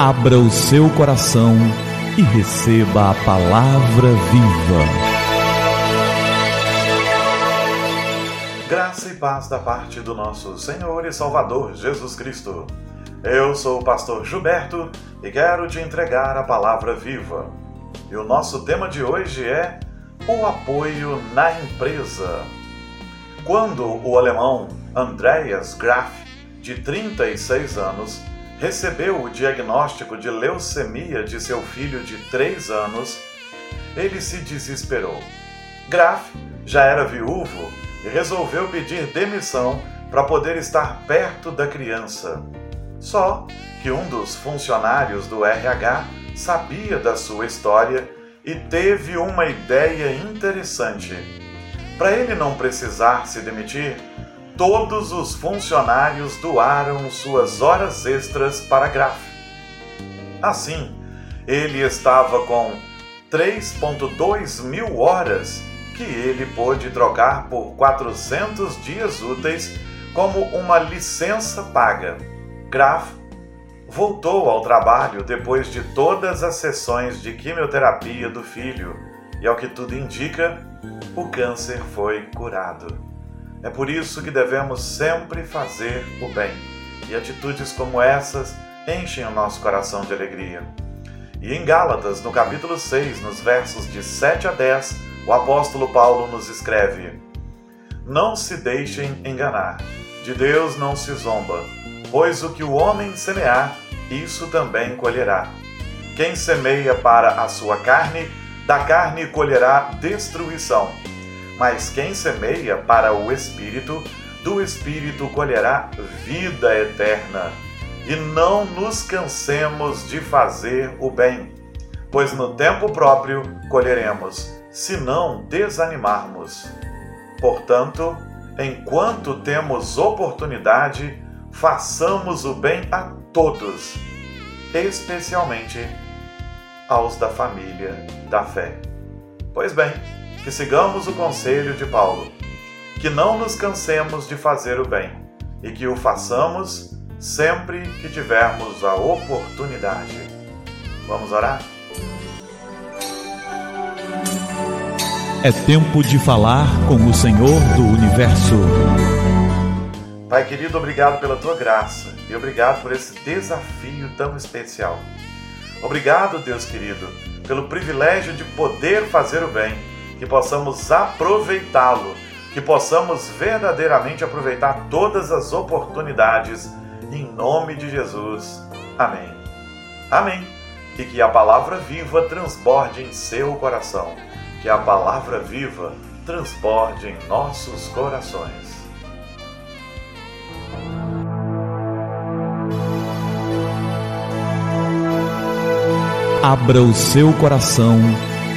Abra o seu coração e receba a palavra viva. Graça e paz da parte do nosso Senhor e Salvador Jesus Cristo. Eu sou o pastor Gilberto e quero te entregar a palavra viva. E o nosso tema de hoje é o apoio na empresa. Quando o alemão Andreas Graf, de 36 anos, recebeu o diagnóstico de leucemia de seu filho de 3 anos, ele se desesperou. Graf já era viúvo e resolveu pedir demissão para poder estar perto da criança. Só que um dos funcionários do RH sabia da sua história e teve uma ideia interessante. Para ele não precisar se demitir, todos os funcionários doaram suas horas extras para Graf. Assim, ele estava com 3,2 mil horas que ele pôde trocar por 400 dias úteis como uma licença paga. Graf voltou ao trabalho depois de todas as sessões de quimioterapia do filho e, ao que tudo indica, o câncer foi curado. É por isso que devemos sempre fazer o bem. E atitudes como essas enchem o nosso coração de alegria. E em Gálatas, no capítulo 6, nos versos de 7 a 10, o apóstolo Paulo nos escreve: Não se deixem enganar, de Deus não se zomba, pois o que o homem semear, isso também colherá. Quem semeia para a sua carne, da carne colherá destruição mas quem semeia para o Espírito, do Espírito colherá vida eterna. E não nos cansemos de fazer o bem, pois no tempo próprio colheremos, se não desanimarmos. Portanto, enquanto temos oportunidade, façamos o bem a todos, especialmente aos da família da fé. Pois bem, que sigamos o conselho de Paulo, que não nos cansemos de fazer o bem e que o façamos sempre que tivermos a oportunidade. Vamos orar? É tempo de falar com o Senhor do universo. Pai querido, obrigado pela tua graça e obrigado por esse desafio tão especial. Obrigado, Deus querido, pelo privilégio de poder fazer o bem que possamos aproveitá-lo, que possamos verdadeiramente aproveitar todas as oportunidades, em nome de Jesus. Amém. Amém. E que a palavra viva transborde em seu coração, que a palavra viva transborde em nossos corações. Abra o seu coração